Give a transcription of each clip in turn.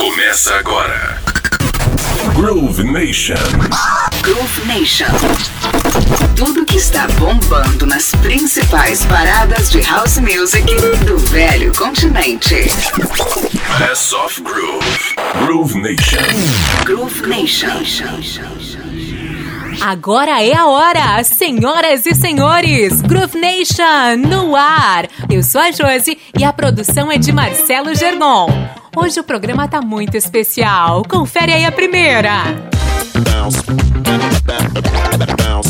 Começa agora. Groove Nation. Groove Nation. Tudo que está bombando nas principais paradas de house music do velho continente. Best of Groove. Groove Nation. Groove Nation. Agora é a hora, senhoras e senhores! Groove Nation no ar! Eu sou a Josi e a produção é de Marcelo Germon. Hoje o programa tá muito especial. Confere aí a primeira. bounce, bounce.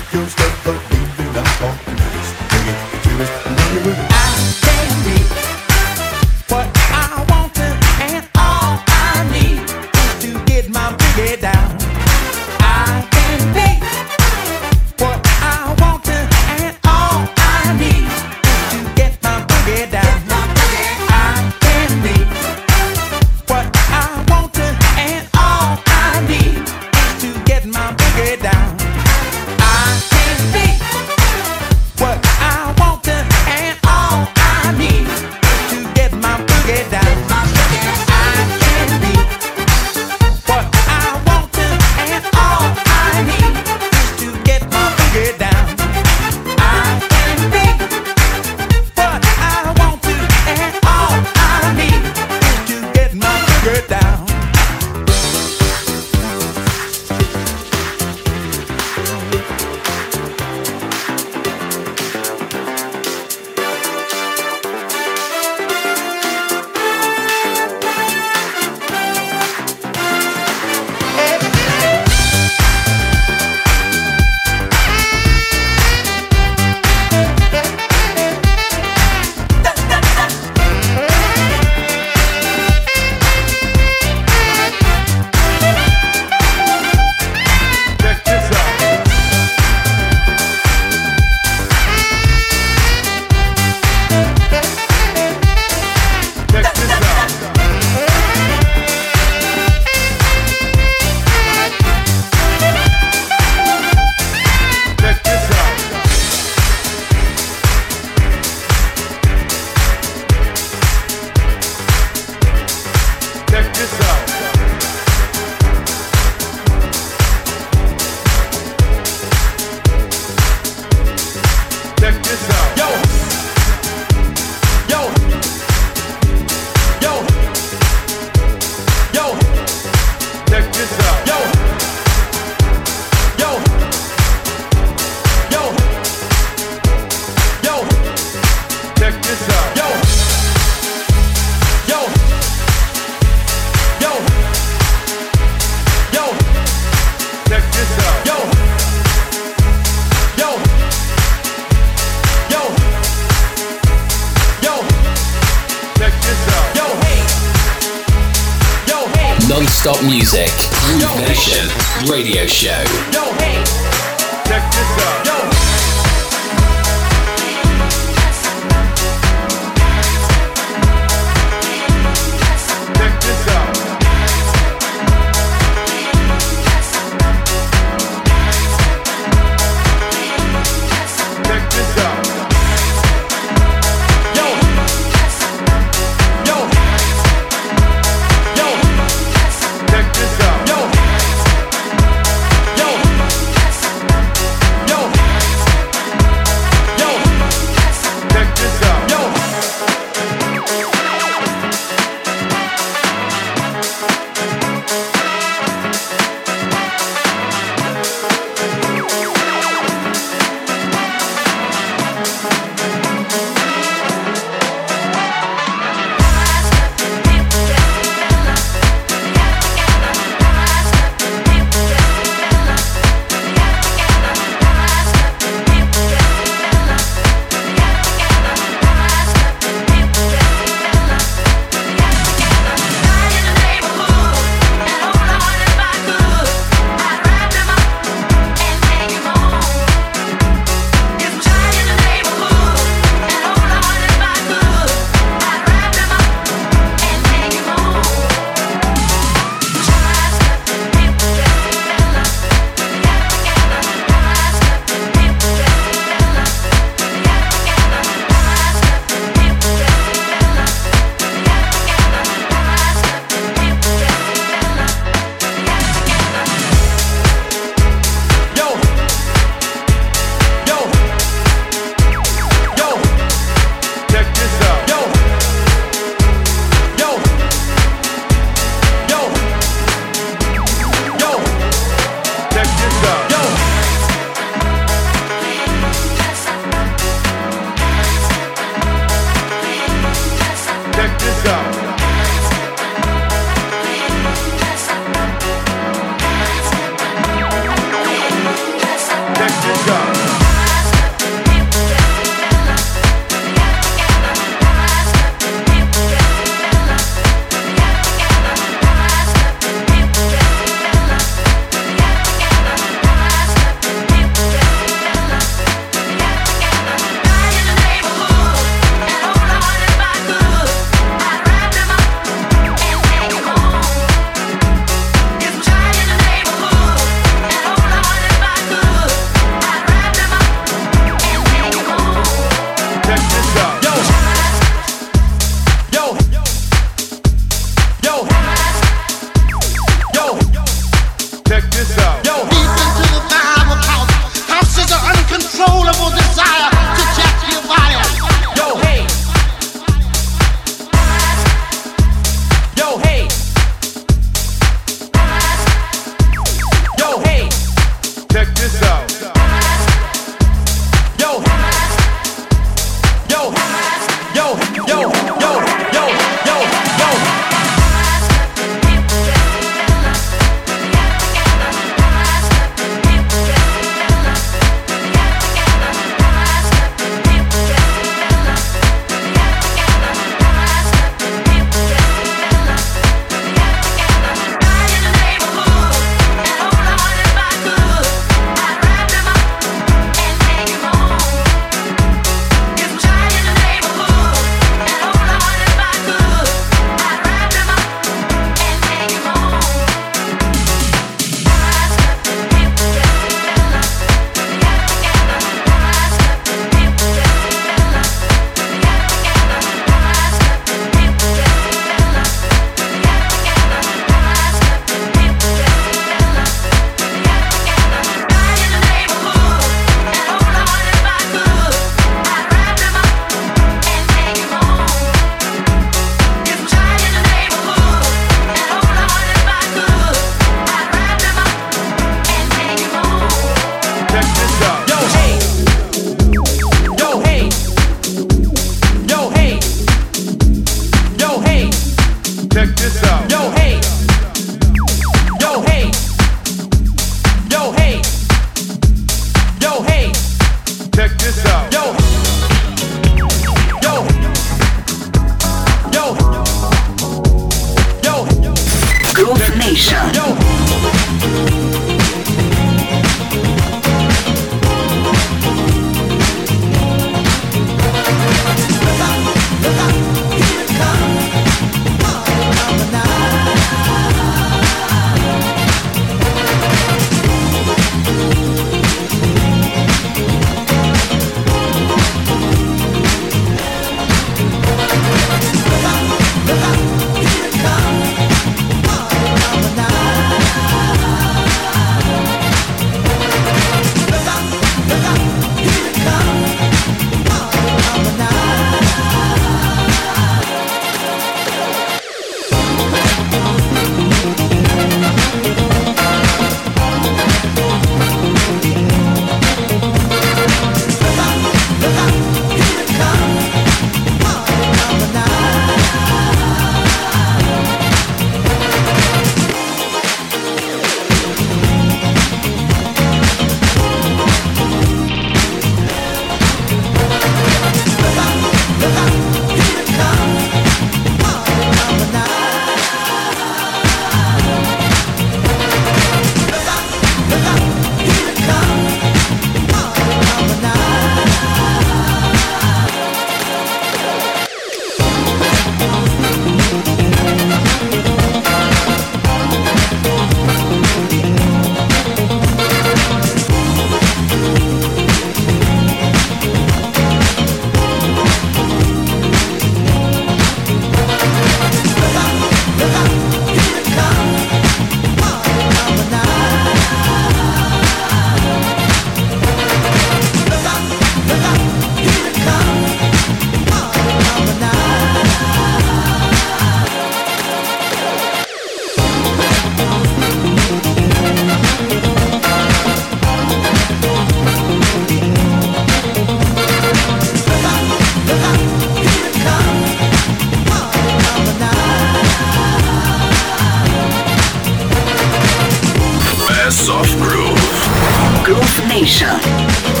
of Groove. Groove Nation.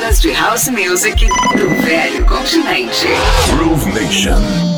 Paradas de house music do velho continente. Groove Nation.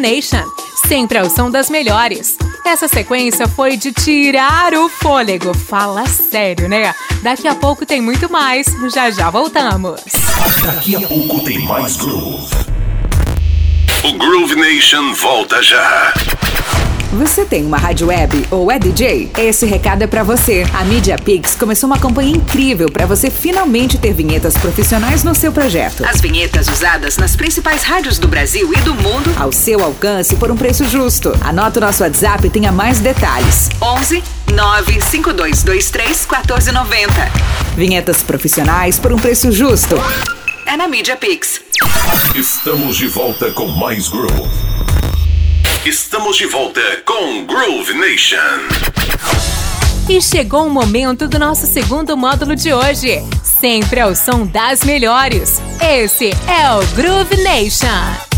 Nation, sempre ao som das melhores. Essa sequência foi de tirar o fôlego. Fala sério, né? Daqui a pouco tem muito mais, já já voltamos. Daqui a pouco tem mais Groove. O Groove Nation volta já. Você tem uma rádio web ou é DJ? Esse recado é para você. A Media Pix começou uma campanha incrível para você finalmente ter vinhetas profissionais no seu projeto. As vinhetas usadas nas principais rádios do Brasil e do mundo ao seu alcance por um preço justo. Anota o nosso WhatsApp e tenha mais detalhes. 11 95223 1490. Vinhetas profissionais por um preço justo. É na Media Pix. Estamos de volta com mais Groove. Estamos de volta com Groove Nation. E chegou o momento do nosso segundo módulo de hoje. Sempre ao som das melhores. Esse é o Groove Nation.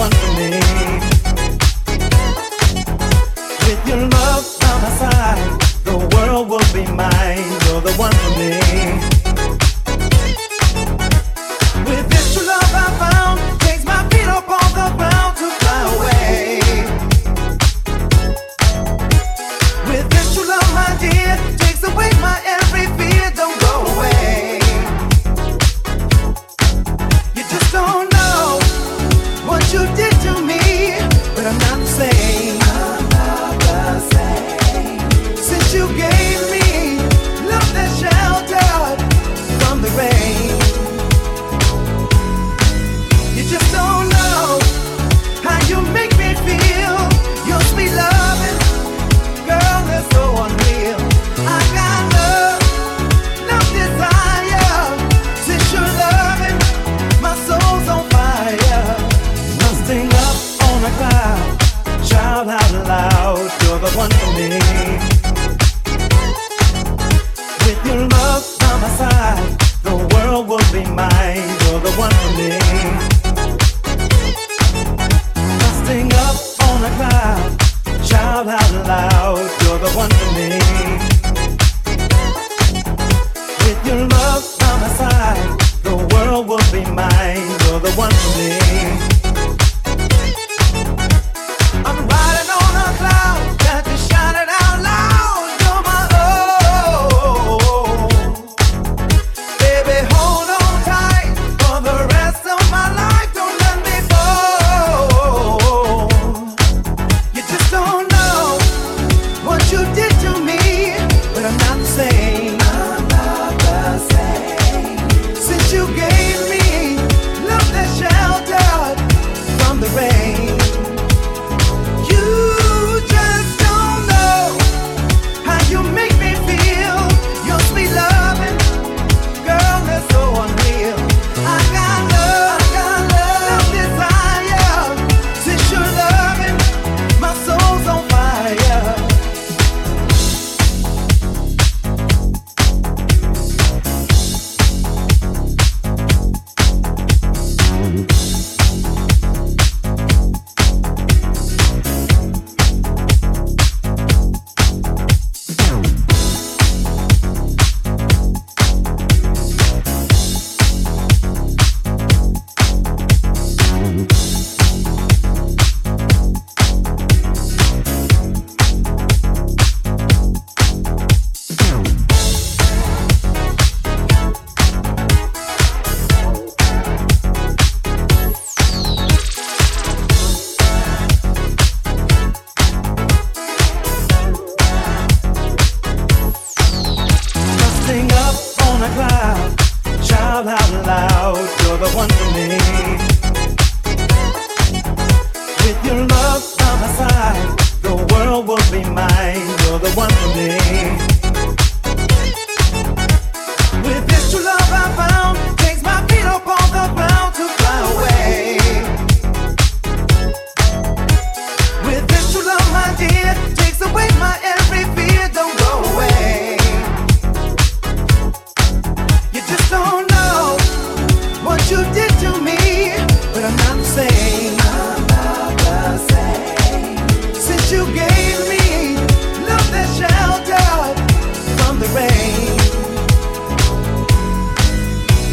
one.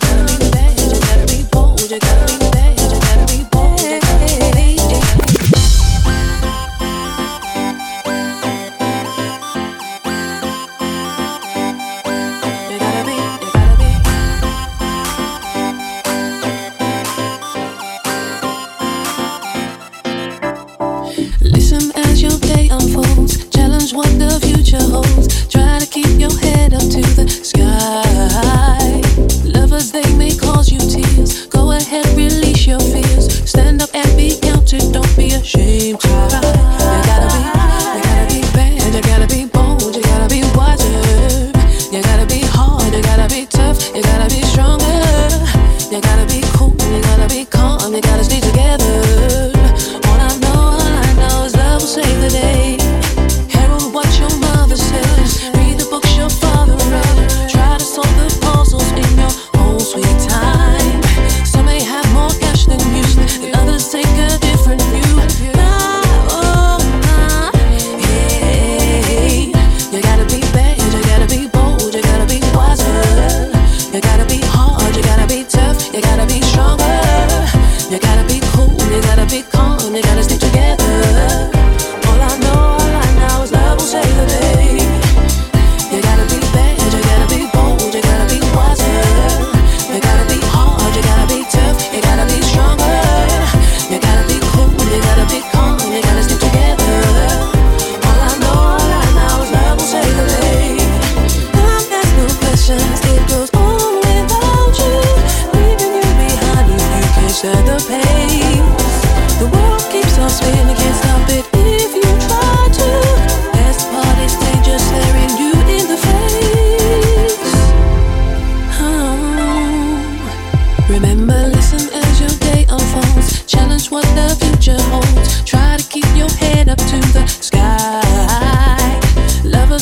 gonna be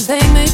They may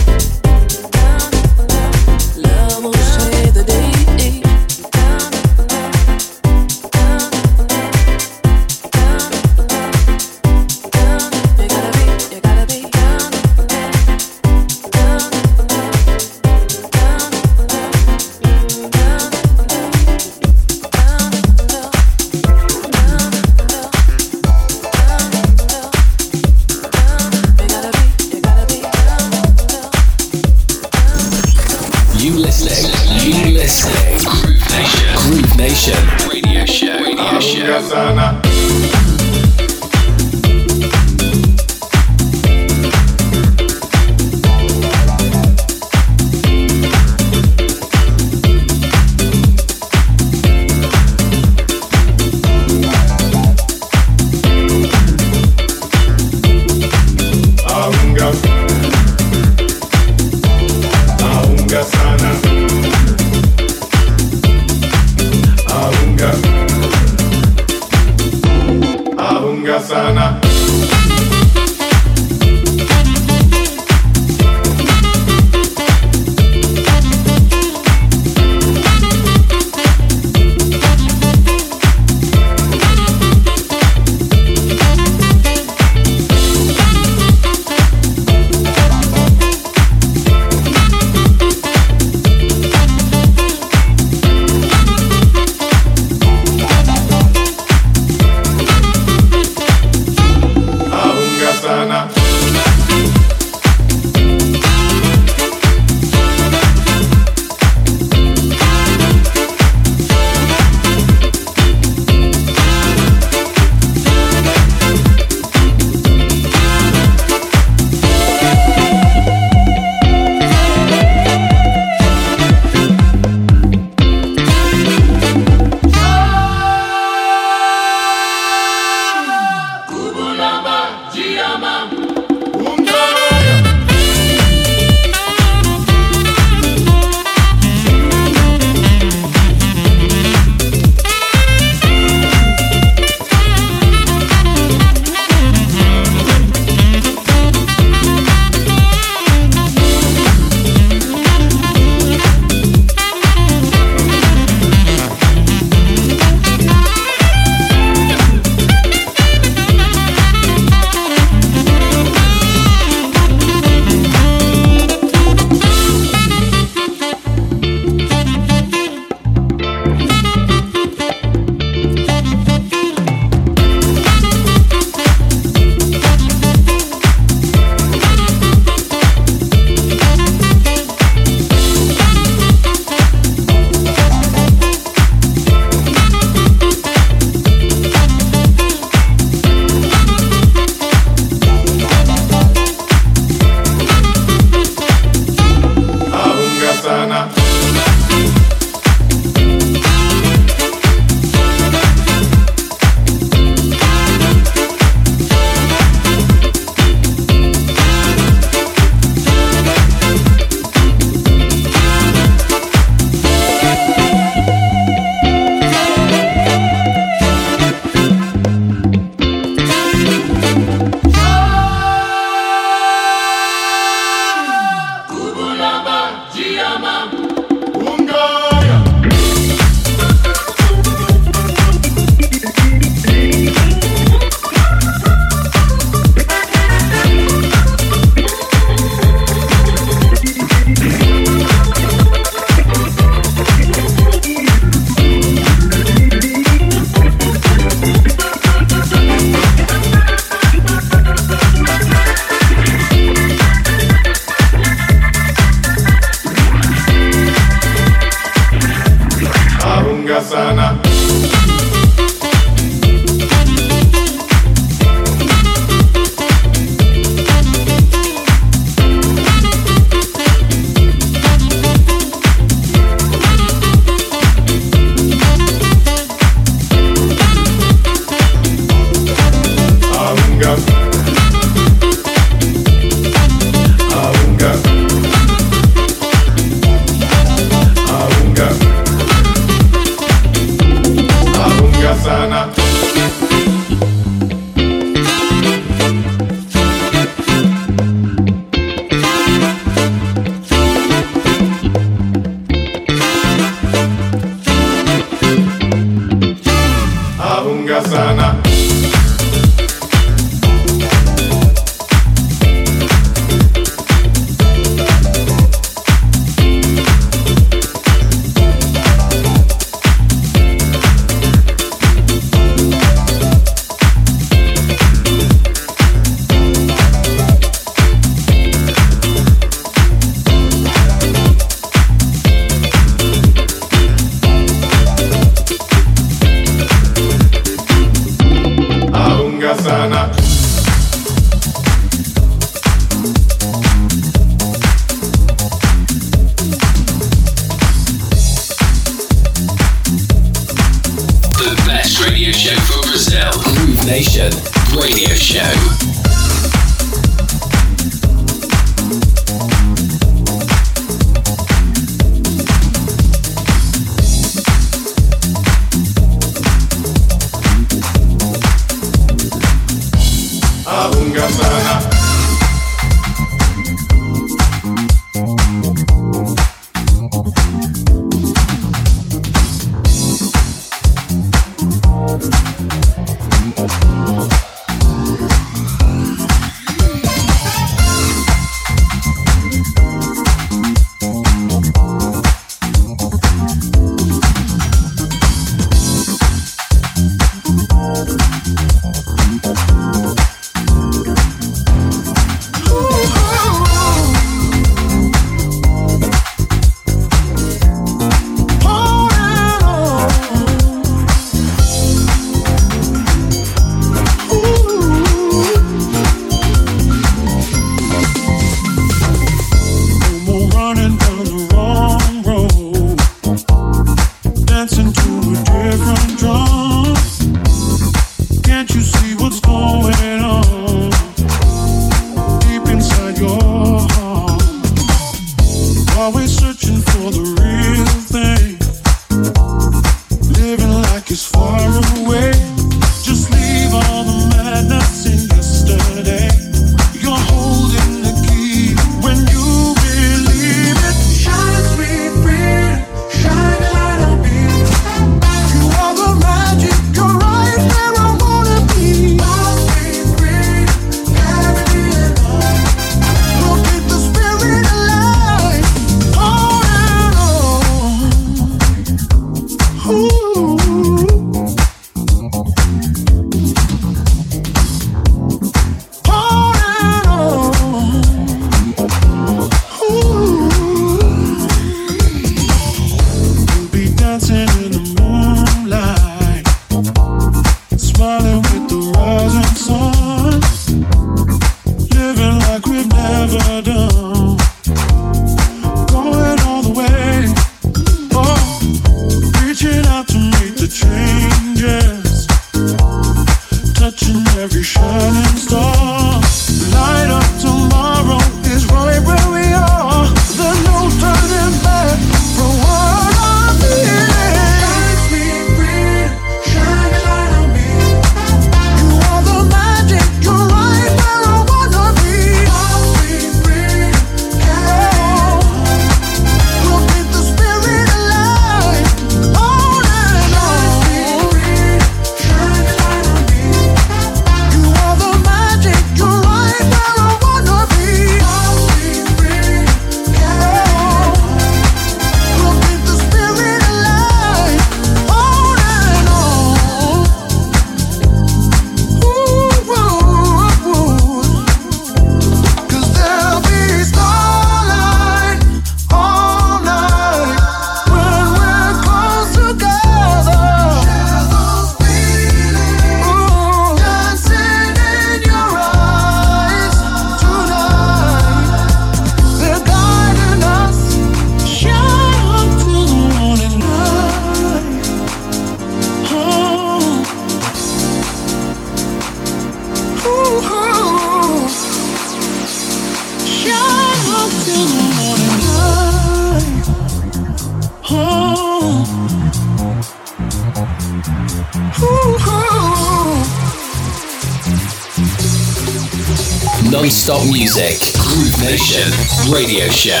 Radio Show.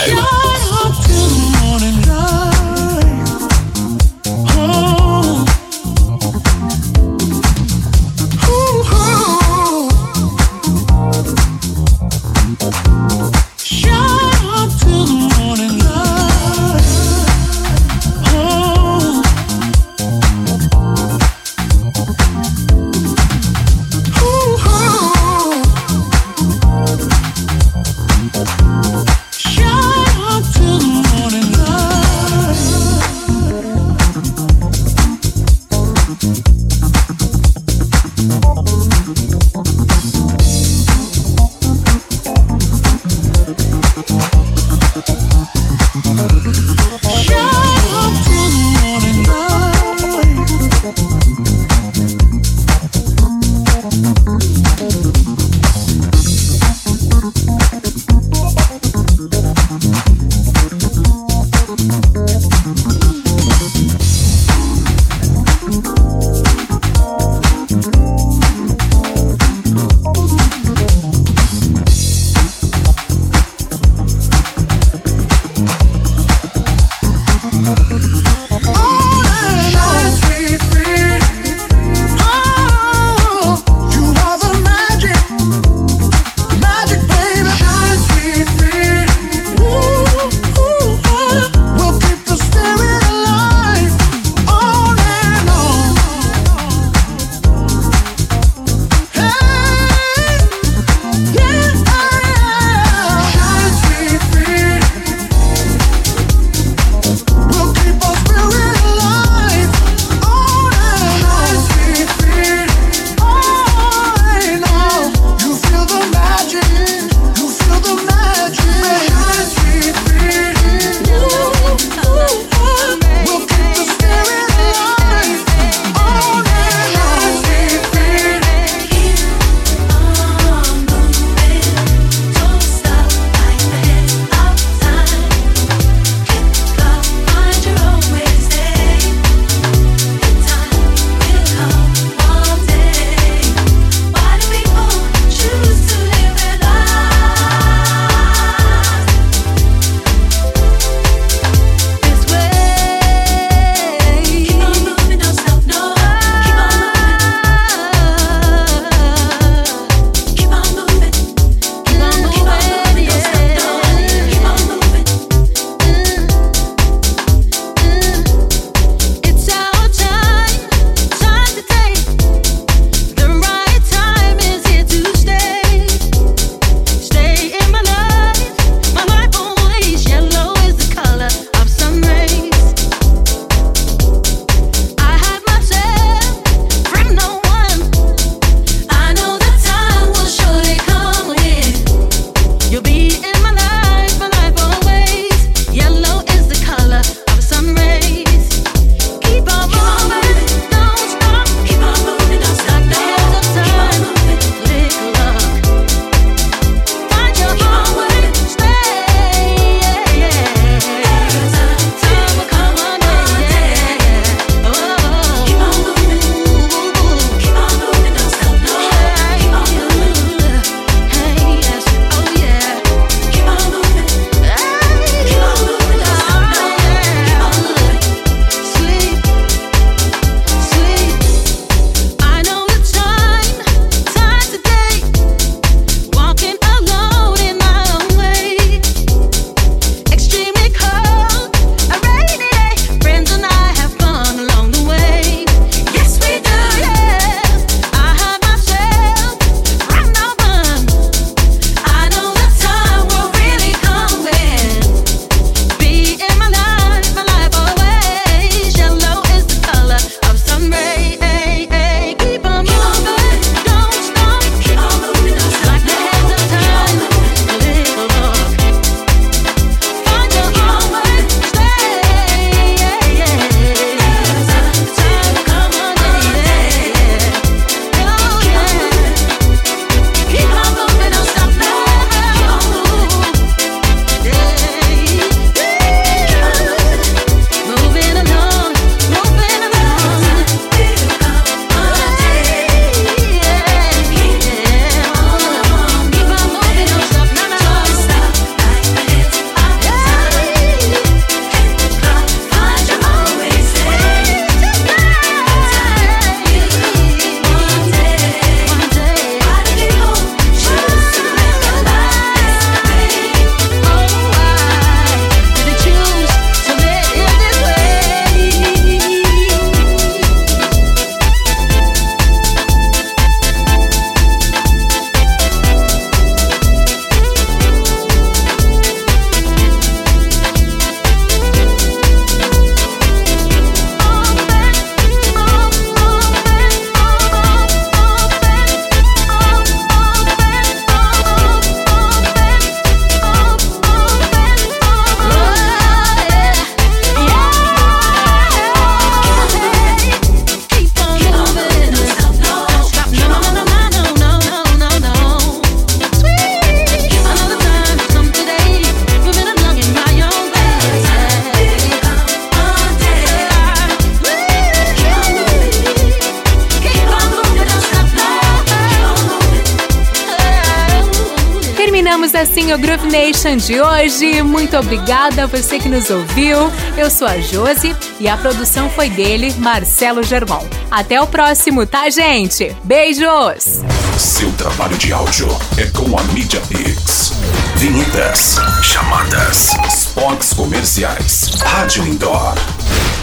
Obrigada a você que nos ouviu. Eu sou a Josi e a produção foi dele, Marcelo Germão. Até o próximo, tá, gente? Beijos! Seu trabalho de áudio é com a Media Pix. Vinhetas, chamadas, spots comerciais, rádio indoor.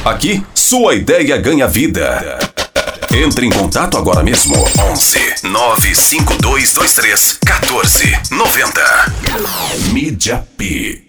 Aqui, sua ideia ganha vida. Entre em contato agora mesmo. 11 95223 1490. Media Pix.